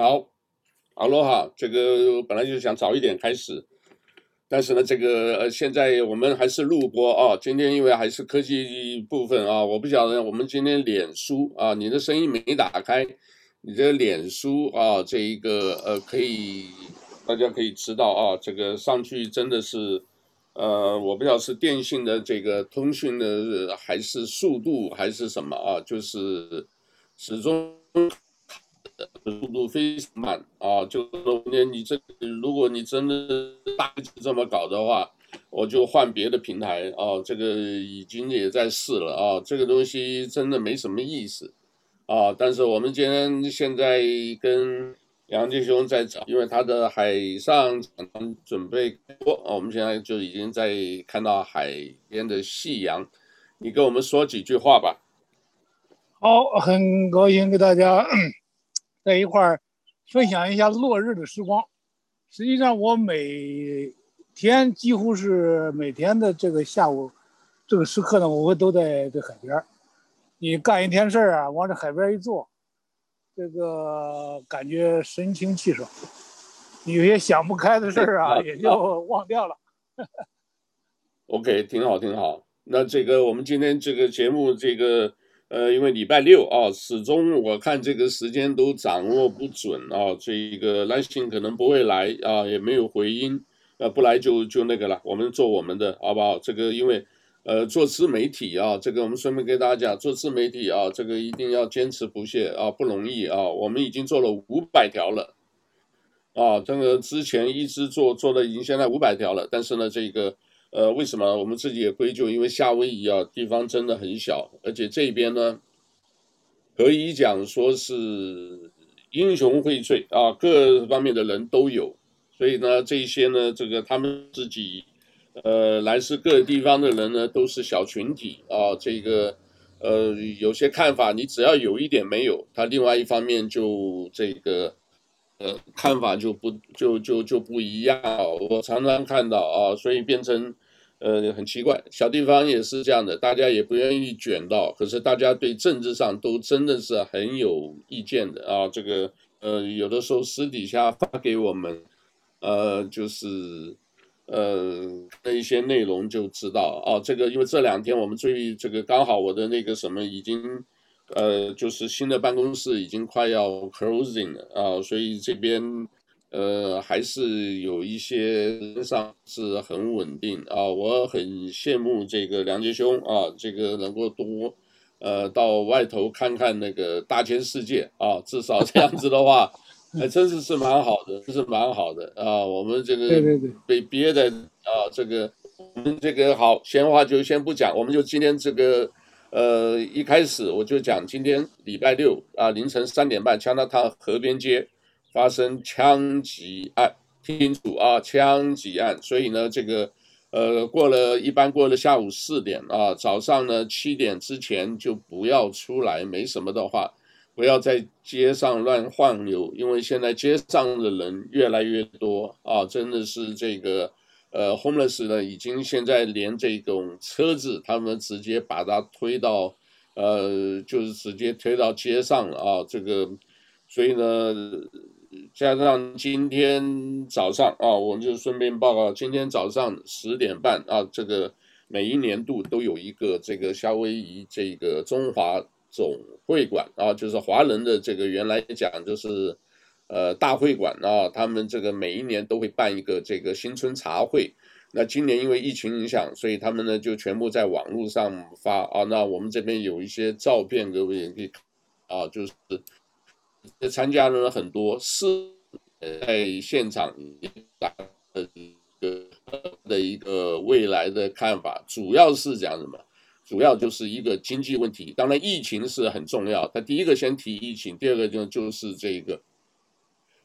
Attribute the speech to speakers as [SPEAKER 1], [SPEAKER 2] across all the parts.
[SPEAKER 1] 好，阿罗哈，这个本来就想早一点开始，但是呢，这个呃，现在我们还是录播啊。今天因为还是科技部分啊，我不晓得我们今天脸书啊，你的声音没打开，你的脸书啊，这一个呃，可以大家可以知道啊，这个上去真的是呃，我不知道是电信的这个通讯的还是速度还是什么啊，就是始终。速度非常慢啊！就说你这，如果你真的大这么搞的话，我就换别的平台啊。这个已经也在试了啊，这个东西真的没什么意思啊。但是我们今天现在跟杨继兄在找，因为他的海上准备播，我们现在就已经在看到海边的夕阳。你跟我们说几句话吧。
[SPEAKER 2] 好，很高兴给大家。在一块儿分享一下落日的时光。实际上，我每天几乎是每天的这个下午这个时刻呢，我会都在这海边儿。你干一天事儿啊，往这海边一坐，这个感觉神清气爽。你有些想不开的事儿啊，也就忘掉了。
[SPEAKER 1] OK，挺好，挺好。那这个我们今天这个节目这个。呃，因为礼拜六啊，始终我看这个时间都掌握不准啊，这一个来信可能不会来啊，也没有回音，呃，不来就就那个了，我们做我们的，好不好？这个因为呃，做自媒体啊，这个我们顺便给大家讲，做自媒体啊，这个一定要坚持不懈啊，不容易啊。我们已经做了五百条了，啊，这个之前一直做做的已经现在五百条了，但是呢，这个。呃，为什么我们自己也归咎？因为夏威夷啊，地方真的很小，而且这边呢，可以讲说是英雄荟萃啊，各方面的人都有，所以呢，这些呢，这个他们自己，呃，来自各地方的人呢，都是小群体啊，这个，呃，有些看法，你只要有一点没有，他另外一方面就这个。呃，看法就不就就就不一样，我常常看到啊，所以变成呃很奇怪，小地方也是这样的，大家也不愿意卷到，可是大家对政治上都真的是很有意见的啊。这个呃，有的时候私底下发给我们，呃，就是呃那一些内容就知道啊。这个因为这两天我们最这个刚好我的那个什么已经。呃，就是新的办公室已经快要 closing 了啊，所以这边呃还是有一些人上是很稳定啊，我很羡慕这个梁杰兄啊，这个能够多呃到外头看看那个大千世界啊，至少这样子的话，还真是是蛮好的，是蛮好的啊。我们这个被憋的啊，这个我们这个好闲话就先不讲，我们就今天这个。呃，一开始我就讲，今天礼拜六啊，凌晨三点半，加拿大河边街发生枪击案，听清楚啊，枪击案。所以呢，这个呃，过了一般过了下午四点啊，早上呢七点之前就不要出来，没什么的话，不要在街上乱晃悠，因为现在街上的人越来越多啊，真的是这个。呃，homeless 呢，已经现在连这种车子，他们直接把它推到，呃，就是直接推到街上了啊。这个，所以呢，加上今天早上啊，我们就顺便报告，今天早上十点半啊，这个每一年度都有一个这个夏威夷这个中华总会馆啊，就是华人的这个原来讲就是。呃，大会馆啊，他们这个每一年都会办一个这个新春茶会。那今年因为疫情影响，所以他们呢就全部在网络上发啊。那我们这边有一些照片，各位也可以看啊，就是参加的人很多，是在现场的一个的一个未来的看法，主要是讲什么？主要就是一个经济问题。当然，疫情是很重要，他第一个先提疫情，第二个就就是这个。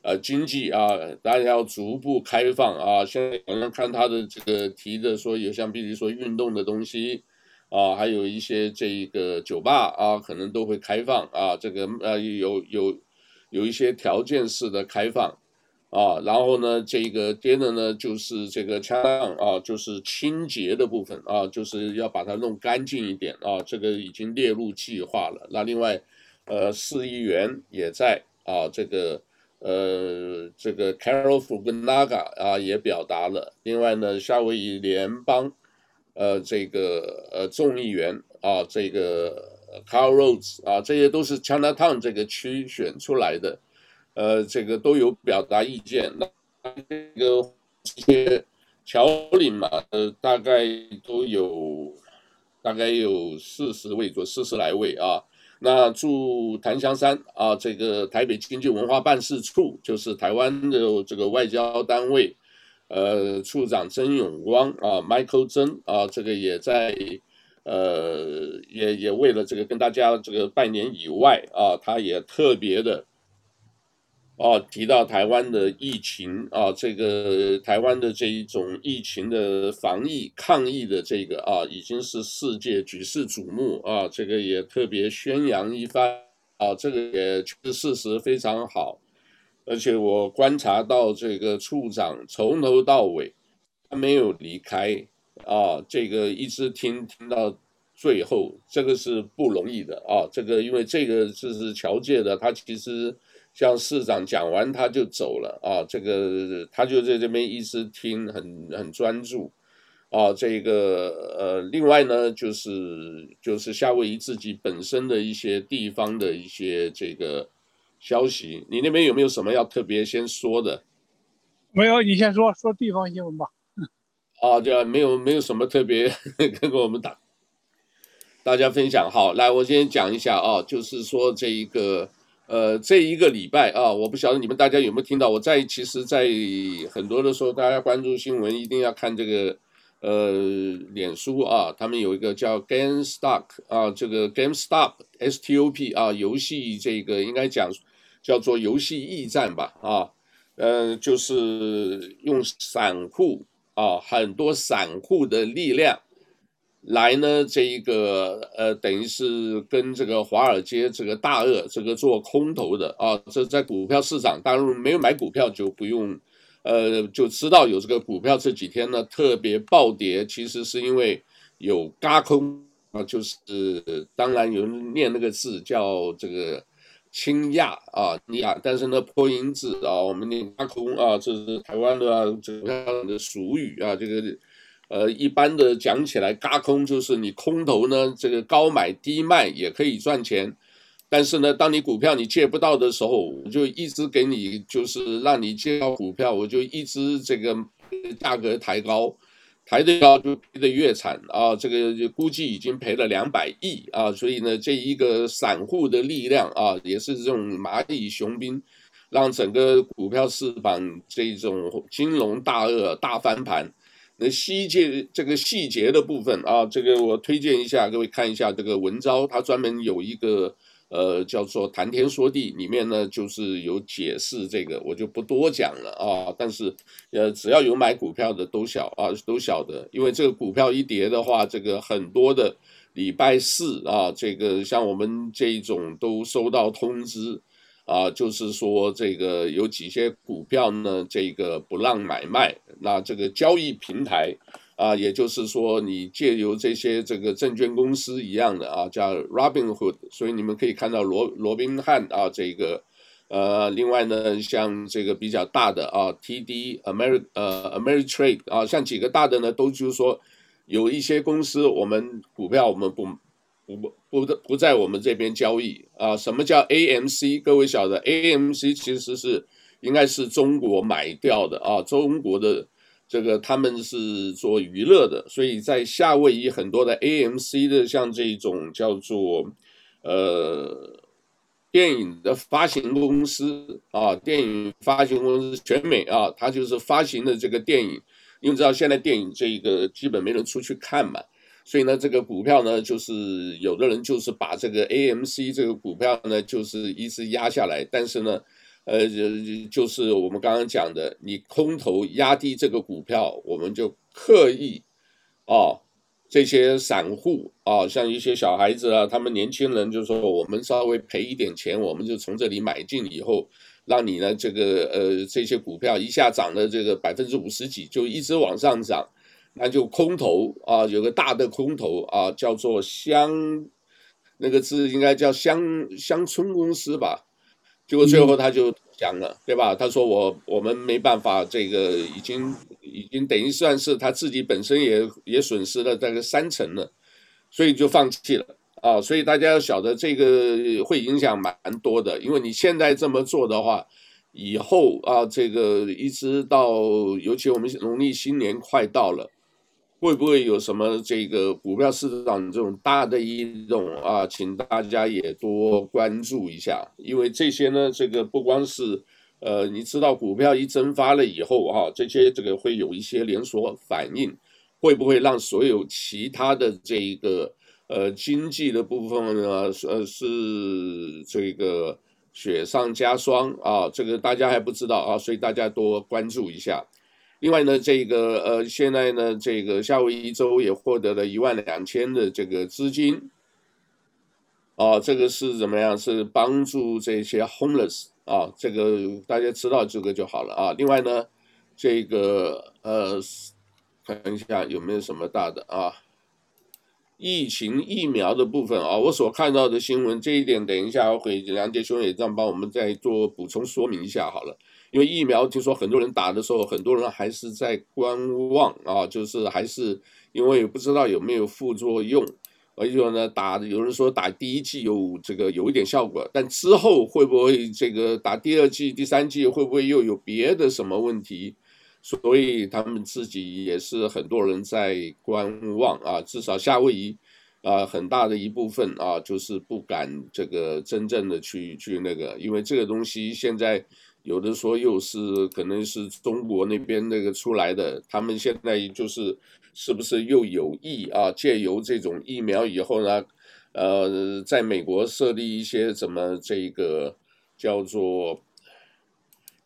[SPEAKER 1] 呃，经济啊，大家要逐步开放啊。现在好像看他的这个提的说，有像比如说运动的东西啊，还有一些这一个酒吧啊，可能都会开放啊。这个呃，有有有一些条件式的开放啊。然后呢，这个接着呢，就是这个枪啊，就是清洁的部分啊，就是要把它弄干净一点啊。这个已经列入计划了。那另外，呃，市议员也在啊，这个。呃，这个 Carol Fukunaga 啊也表达了。另外呢，夏威夷联邦呃这个呃众议员啊，这个 Carl Rhodes 啊，这些都是 Chinatown 这个区选出来的，呃，这个都有表达意见。那这个这些侨领嘛，呃，大概都有大概有四十位左四十来位啊。那驻檀香山啊，这个台北经济文化办事处就是台湾的这个外交单位，呃，处长曾永光啊，Michael 曾啊，这个也在，呃，也也为了这个跟大家这个拜年以外啊，他也特别的。哦，提到台湾的疫情啊，这个台湾的这一种疫情的防疫抗疫的这个啊，已经是世界举世瞩目啊，这个也特别宣扬一番啊，这个也确实事实非常好，而且我观察到这个处长从头到尾他没有离开啊，这个一直听听到最后，这个是不容易的啊，这个因为这个就是侨界的，他其实。像市长讲完他就走了啊，这个他就在这边一直听，很很专注，啊，这个呃，另外呢就是就是夏威夷自己本身的一些地方的一些这个消息，你那边有没有什么要特别先说的？
[SPEAKER 2] 没有，你先说说地方新闻吧。
[SPEAKER 1] 啊，对啊，没有没有什么特别 跟我们打大家分享。好，来我先讲一下啊，就是说这一个。呃，这一个礼拜啊，我不晓得你们大家有没有听到？我在其实，在很多的时候，大家关注新闻一定要看这个，呃，脸书啊，他们有一个叫 GameStop 啊，这个 GameStop S T O P 啊，游戏这个应该讲叫做游戏驿站吧啊，呃，就是用散户啊，很多散户的力量。来呢，这一个呃，等于是跟这个华尔街这个大鳄这个做空头的啊，这在股票市场，当然没有买股票就不用，呃，就知道有这个股票这几天呢特别暴跌，其实是因为有轧空啊，就是当然有人念那个字叫这个清亚啊亚，但是呢破音字啊，我们念轧空啊，这是台湾的啊这个的俗语啊，这个。呃，一般的讲起来，轧空就是你空头呢，这个高买低卖也可以赚钱，但是呢，当你股票你借不到的时候，我就一直给你，就是让你借到股票，我就一直这个价格抬高，抬得高就赔得越惨啊！这个估计已经赔了两百亿啊！所以呢，这一个散户的力量啊，也是这种蚂蚁雄兵，让整个股票市场这种金融大鳄大翻盘。那细节这个细节的部分啊，这个我推荐一下各位看一下这个文章，它专门有一个呃叫做谈天说地，里面呢就是有解释这个，我就不多讲了啊。但是呃只要有买股票的都晓啊都晓得，因为这个股票一跌的话，这个很多的礼拜四啊，这个像我们这一种都收到通知。啊，就是说这个有几些股票呢，这个不让买卖。那这个交易平台啊，也就是说你借由这些这个证券公司一样的啊，叫 Robinhood。所以你们可以看到罗罗宾汉啊，这个呃，另外呢，像这个比较大的啊，TD Ameri 呃 Ameritrade 啊，像几个大的呢，都就是说有一些公司我们股票我们不。不不不在我们这边交易啊！什么叫 AMC？各位晓得，AMC 其实是应该是中国买掉的啊。中国的这个他们是做娱乐的，所以在夏威夷很多的 AMC 的像这种叫做呃电影的发行公司啊，电影发行公司全美啊，它就是发行的这个电影，因为知道现在电影这个基本没人出去看嘛。所以呢，这个股票呢，就是有的人就是把这个 AMC 这个股票呢，就是一直压下来。但是呢，呃，就是我们刚刚讲的，你空头压低这个股票，我们就刻意，哦，这些散户啊，像一些小孩子啊，他们年轻人就说，我们稍微赔一点钱，我们就从这里买进以后，让你呢，这个呃，这些股票一下涨了这个百分之五十几，就一直往上涨。那就空头啊，有个大的空头啊，叫做乡，那个字应该叫乡乡村公司吧。结果最后他就讲了，对吧？他说我我们没办法，这个已经已经等于算是他自己本身也也损失了大概三成了，所以就放弃了啊。所以大家要晓得这个会影响蛮多的，因为你现在这么做的话，以后啊，这个一直到尤其我们农历新年快到了。会不会有什么这个股票市场这种大的异动啊？请大家也多关注一下，因为这些呢，这个不光是，呃，你知道股票一蒸发了以后啊，这些这个会有一些连锁反应，会不会让所有其他的这一个呃经济的部分呢，呃是这个雪上加霜啊？这个大家还不知道啊，所以大家多关注一下。另外呢，这个呃，现在呢，这个夏威夷州也获得了一万两千的这个资金，啊，这个是怎么样？是帮助这些 homeless 啊，这个大家知道这个就好了啊。另外呢，这个呃，看一下有没有什么大的啊？疫情疫苗的部分啊，我所看到的新闻这一点，等一下我会梁杰兄也这样帮我们再做补充说明一下好了。因为疫苗，听说很多人打的时候，很多人还是在观望啊，就是还是因为不知道有没有副作用，而且呢，打有人说打第一剂有这个有一点效果，但之后会不会这个打第二剂、第三剂会不会又有别的什么问题？所以他们自己也是很多人在观望啊，至少夏威夷啊很大的一部分啊，就是不敢这个真正的去去那个，因为这个东西现在。有的说又是可能是中国那边那个出来的，他们现在就是是不是又有意啊？借由这种疫苗以后呢，呃，在美国设立一些什么这个叫做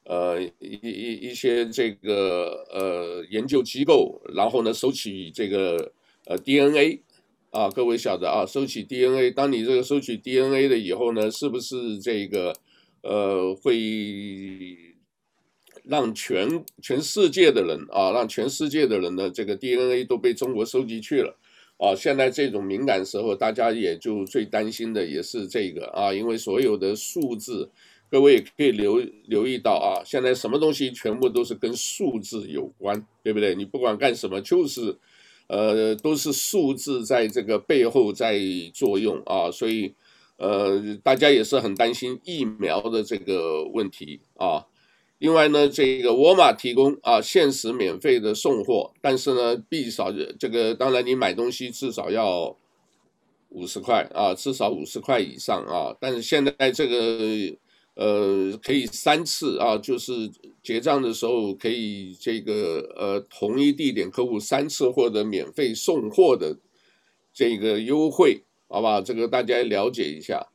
[SPEAKER 1] 呃一一一些这个呃研究机构，然后呢收取这个呃 DNA 啊，各位晓得啊，收取 DNA，当你这个收取 DNA 了以后呢，是不是这个？呃，会让全全世界的人啊，让全世界的人呢这个 DNA 都被中国收集去了啊！现在这种敏感时候，大家也就最担心的也是这个啊，因为所有的数字，各位可以留留意到啊，现在什么东西全部都是跟数字有关，对不对？你不管干什么，就是呃，都是数字在这个背后在作用啊，所以。呃，大家也是很担心疫苗的这个问题啊。另外呢，这个沃尔玛提供啊限时免费的送货，但是呢，必少这个当然你买东西至少要五十块啊，至少五十块以上啊。但是现在这个呃可以三次啊，就是结账的时候可以这个呃同一地点客户三次获得免费送货的这个优惠。好吧，这个大家了解一下。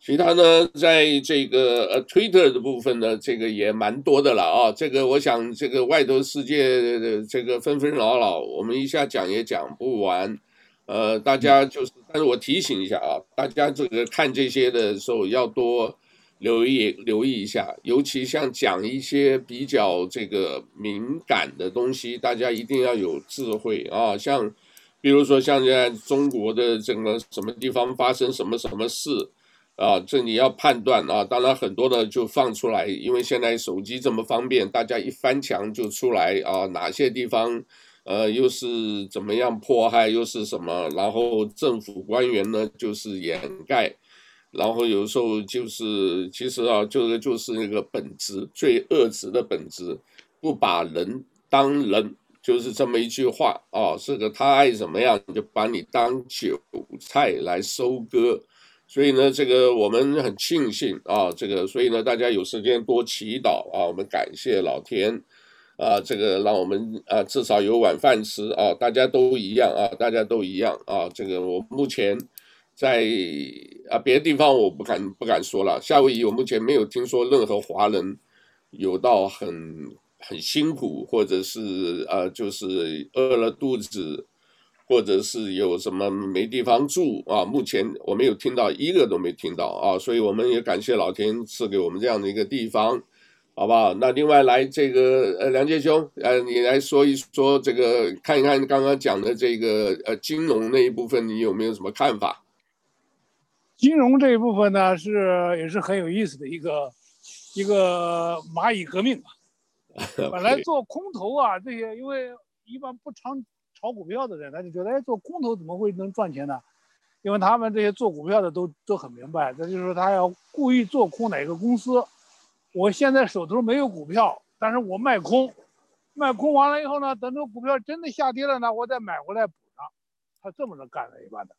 [SPEAKER 1] 其他呢，在这个呃 Twitter 的部分呢，这个也蛮多的了啊。这个我想，这个外头世界的这个纷纷扰扰，我们一下讲也讲不完。呃，大家就是，但是我提醒一下啊，大家这个看这些的时候要多留意留意一下，尤其像讲一些比较这个敏感的东西，大家一定要有智慧啊，像。比如说，像现在中国的这个什么地方发生什么什么事啊，这你要判断啊。当然，很多的就放出来，因为现在手机这么方便，大家一翻墙就出来啊。哪些地方，呃，又是怎么样迫害，又是什么？然后政府官员呢，就是掩盖，然后有时候就是其实啊，这个就是那个本质最恶质的本质，不把人当人。就是这么一句话啊，是个他爱怎么样就把你当韭菜来收割，所以呢，这个我们很庆幸啊，这个所以呢，大家有时间多祈祷啊，我们感谢老天啊，这个让我们啊至少有晚饭吃啊，大家都一样啊，大家都一样啊，这个我目前在啊别的地方我不敢不敢说了，夏威夷我目前没有听说任何华人有到很。很辛苦，或者是呃，就是饿了肚子，或者是有什么没地方住啊。目前我没有听到一个都没听到啊，所以我们也感谢老天赐给我们这样的一个地方，好不好？那另外来这个呃，梁杰兄，呃，你来说一说这个，看一看刚刚讲的这个呃金融那一部分，你有没有什么看法？
[SPEAKER 2] 金融这一部分呢，是也是很有意思的一个一个蚂蚁革命。本来做空头啊，这些因为一般不常炒股票的人，他就觉得，哎，做空头怎么会能赚钱呢？因为他们这些做股票的都都很明白，这就是说他要故意做空哪个公司。我现在手头没有股票，但是我卖空，卖空完了以后呢，等这股票真的下跌了呢，我再买回来补上。他这么着干的，一般的。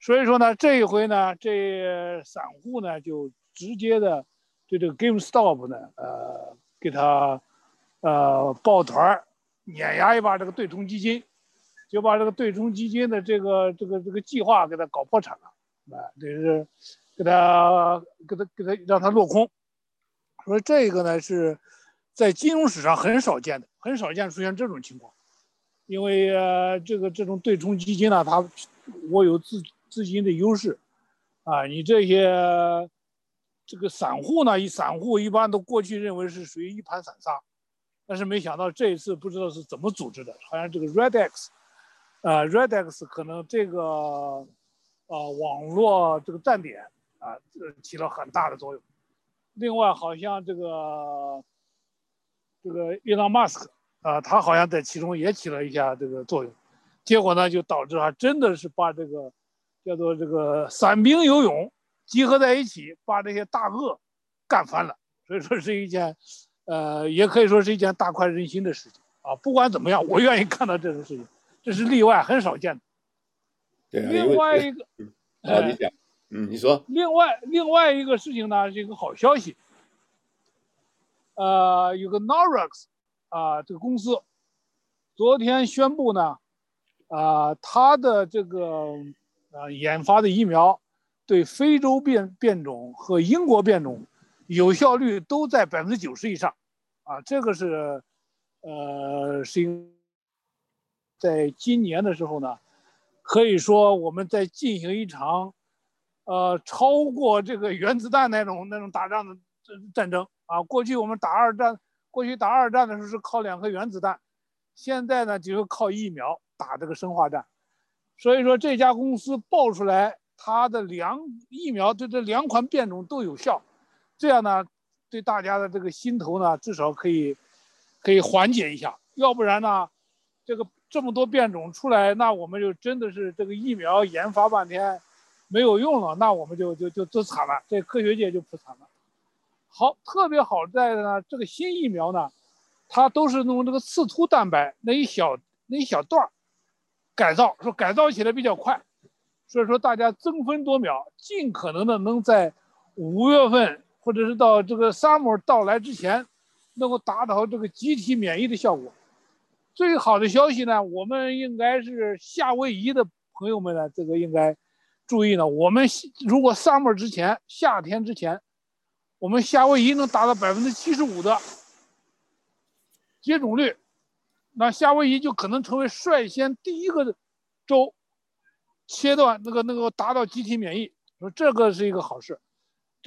[SPEAKER 2] 所以说呢，这一回呢，这散户呢就直接的对这个 GameStop 呢，呃，给他。呃，抱团碾压一把这个对冲基金，就把这个对冲基金的这个这个这个计划给他搞破产了，啊，这是给他给他给他让他落空。说这个呢是在金融史上很少见的，很少见出现这种情况，因为这个这种对冲基金呢，它我有资资金的优势，啊，你这些这个散户呢，一散户一般都过去认为是属于一盘散沙。但是没想到这一次不知道是怎么组织的，好像这个 Redex，呃，Redex 可能这个，呃，网络这个站点啊，这起了很大的作用。另外，好像这个这个 Elon Musk 啊，他好像在其中也起了一下这个作用。结果呢，就导致啊，真的是把这个叫做这个散兵游勇集合在一起，把这些大鳄干翻了。所以说是一件。呃，也可以说是一件大快人心的事情啊！不管怎么样，我愿意看到这种事情，这是例外，很少见的。
[SPEAKER 1] 对啊，
[SPEAKER 2] 另外一个，
[SPEAKER 1] 啊，你讲，嗯，你说。
[SPEAKER 2] 另外，另外一个事情呢，是一个好消息。呃，有个 Norex 啊，这个公司昨天宣布呢，啊，它的这个呃研发的疫苗对非洲变变种和英国变种。有效率都在百分之九十以上，啊，这个是，呃，是因在今年的时候呢，可以说我们在进行一场，呃，超过这个原子弹那种那种打仗的战争啊。过去我们打二战，过去打二战的时候是靠两颗原子弹，现在呢就是靠疫苗打这个生化战。所以说这家公司爆出来，它的两疫苗对这两款变种都有效。这样呢，对大家的这个心头呢，至少可以，可以缓解一下。要不然呢，这个这么多变种出来，那我们就真的是这个疫苗研发半天没有用了，那我们就就就就惨了，这科学界就不惨了。好，特别好在呢，这个新疫苗呢，它都是用这个刺突蛋白那一小那一小段改造，说改造起来比较快，所以说大家争分夺秒，尽可能的能在五月份。或者是到这个 summer 到来之前，能够达到这个集体免疫的效果。最好的消息呢，我们应该是夏威夷的朋友们呢，这个应该注意呢。我们如果 summer 之前，夏天之前，我们夏威夷能达到百分之七十五的接种率，那夏威夷就可能成为率先第一个州切断那个那个达到集体免疫，说这个是一个好事。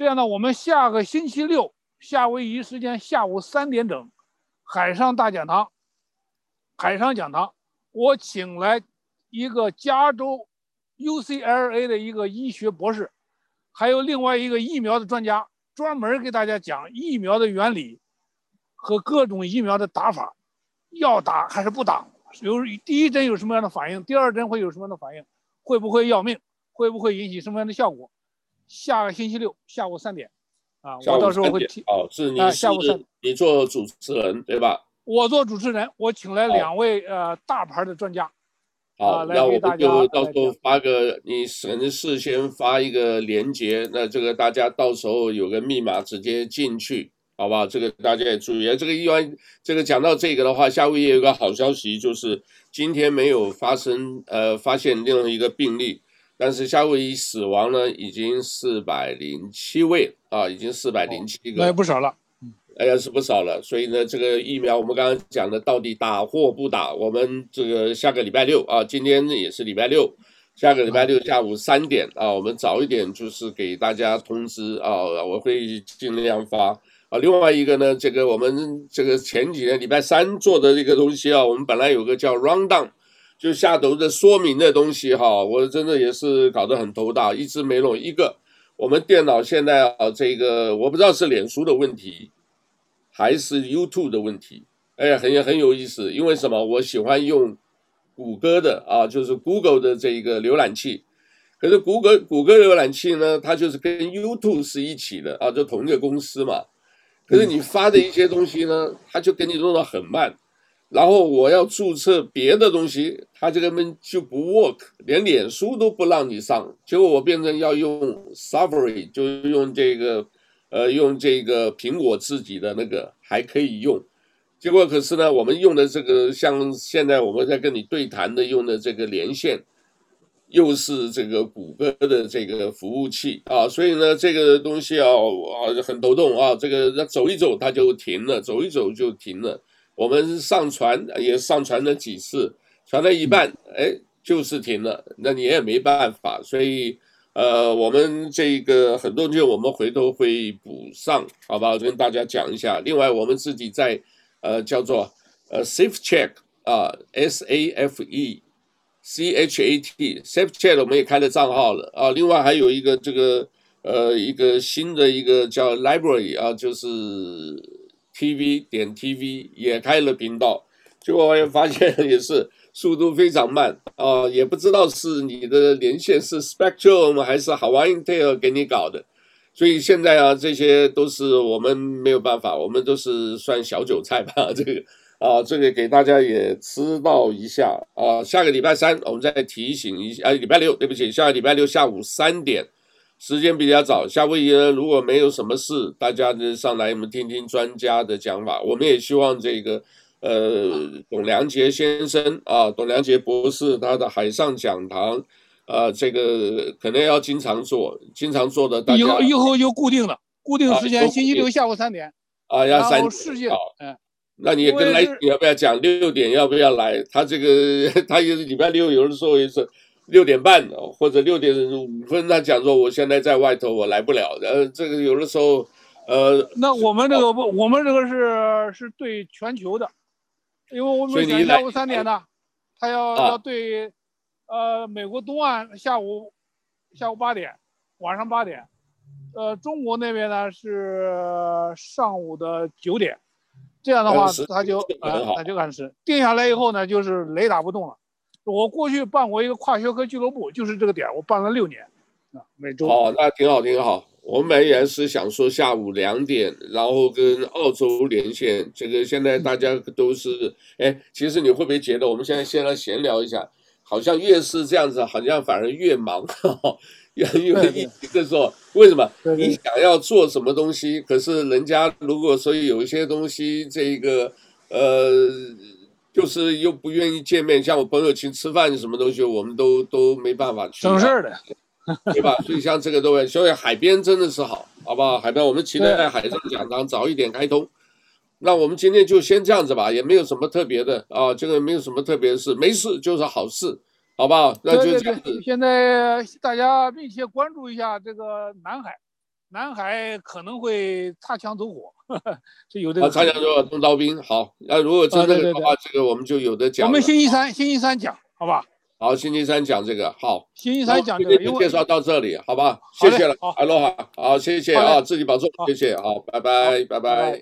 [SPEAKER 2] 这样呢，我们下个星期六夏威夷时间下午三点整，海上大讲堂，海上讲堂，我请来一个加州 UCLA 的一个医学博士，还有另外一个疫苗的专家，专门给大家讲疫苗的原理和各种疫苗的打法，要打还是不打？有第一针有什么样的反应？第二针会有什么样的反应？会不会要命？会不会引起什么样的效果？下个星期六下午三点，啊，我到时候会提。
[SPEAKER 1] 哦，是你是、啊、下午三，你做主持人对吧？
[SPEAKER 2] 我做主持人，我请来两位呃大牌的专家。
[SPEAKER 1] 好，那我们就到时候发个，你神事先发一个链接，那这个大家到时候有个密码直接进去，好不好？这个大家也注意。这个一般这个讲到这个的话，夏威夷也有个好消息，就是今天没有发生呃发现另一个病例。但是夏威夷死亡呢，已经四百零七位啊，已经四百零七个，
[SPEAKER 2] 那也不少了，
[SPEAKER 1] 哎呀是不少了。所以呢，这个疫苗我们刚刚讲的到底打或不打，我们这个下个礼拜六啊，今天也是礼拜六，下个礼拜六下午三点啊，我们早一点就是给大家通知啊，我会尽量发啊。另外一个呢，这个我们这个前几天礼拜三做的这个东西啊，我们本来有个叫 rundown。就下头的说明的东西哈，我真的也是搞得很头大，一直没弄一个。我们电脑现在啊，这个我不知道是脸书的问题，还是 YouTube 的问题。哎，很很有意思，因为什么？我喜欢用谷歌的啊，就是 Google 的这一个浏览器。可是谷歌谷歌浏览器呢，它就是跟 YouTube 是一起的啊，就同一个公司嘛。可是你发的一些东西呢，它就给你弄得很慢。然后我要注册别的东西，它这个门就不 work，连脸书都不让你上。结果我变成要用 Safari，就用这个，呃，用这个苹果自己的那个还可以用。结果可是呢，我们用的这个像现在我们在跟你对谈的用的这个连线，又是这个谷歌的这个服务器啊，所以呢，这个东西啊啊很头痛啊，这个走一走它就停了，走一走就停了。我们上传也上传了几次，传了一半，哎，就是停了，那你也没办法。所以呃，我们这个很多东西我们回头会补上，好吧？我跟大家讲一下。另外，我们自己在。呃，叫做呃，Safe Check 啊，S A F E C H A T，Safe Check 我们也开了账号了啊。另外还有一个这个呃，一个新的一个叫 Library 啊，就是 TV 点 TV 也开了频道。结果我也发现也是速度非常慢啊，也不知道是你的连线是 Spectrum 还是 Hawaiian Tel 给你搞的。所以现在啊，这些都是我们没有办法，我们都是算小韭菜吧。这个啊，这个给大家也知道一下啊。下个礼拜三我们再提醒一下，啊，礼拜六对不起，下个礼拜六下午三点，时间比较早。夏威夷呢，如果没有什么事，大家就上来我们听听专家的讲法。我们也希望这个呃，董良杰先生啊，董良杰博士他的海上讲堂。呃，这个可能要经常做，经常做的。
[SPEAKER 2] 以后以后就固定了，固定时间，星期六下午三点。
[SPEAKER 1] 啊，要三点。
[SPEAKER 2] 世界，
[SPEAKER 1] 嗯，那你也跟来你要不要讲六点要不要来？他这个 他也是礼拜六有的时候也是六点半或者六点五分，他讲说我现在在外头，我来不了。呃，这个有的时候，呃，
[SPEAKER 2] 那我们这个不，我们这个是是对全球的，因为我们讲下午三点的，他要要对。呃，美国东岸下午下午八点，晚上八点，呃，中国那边呢是上午的九点，这样的话他就呃他就按时定下来以后呢，就是雷打不动了。我过去办过一个跨学科俱乐部，就是这个点，我办了六年，啊，每周。
[SPEAKER 1] 哦，那挺好，挺好。我们本来是想说下午两点，然后跟澳洲连线。这个现在大家都是，哎，其实你会不会觉得我们现在先来闲聊一下？好像越是这样子，好像反而越忙，越越一个说为什么？你想要做什么东西，可是人家如果说有一些东西，这个呃，就是又不愿意见面，像我朋友请吃饭什么东西，我们都都没办法去。
[SPEAKER 2] 省事儿的，
[SPEAKER 1] 对吧？所以像这个都会，所以海边真的是好，好不好？海边我们期待在海上讲堂早一点开通。那我们今天就先这样子吧，也没有什么特别的啊，这个没有什么特别的事，没事就是好事，好不好？那就这样子。
[SPEAKER 2] 现在大家密切关注一下这个南海，南海可能会擦枪走火，是有这个。
[SPEAKER 1] 啊，擦枪走火，动刀兵。好，那如果真的的话，这个我们就有的讲。
[SPEAKER 2] 我们星期三，星期三讲，好吧？
[SPEAKER 1] 好，星期三讲这个，好。
[SPEAKER 2] 星期三讲这个，
[SPEAKER 1] 就介绍到这里，好吧？谢谢了，哈喽哈，好，谢谢啊，自己保重，谢谢，好，拜拜，拜拜。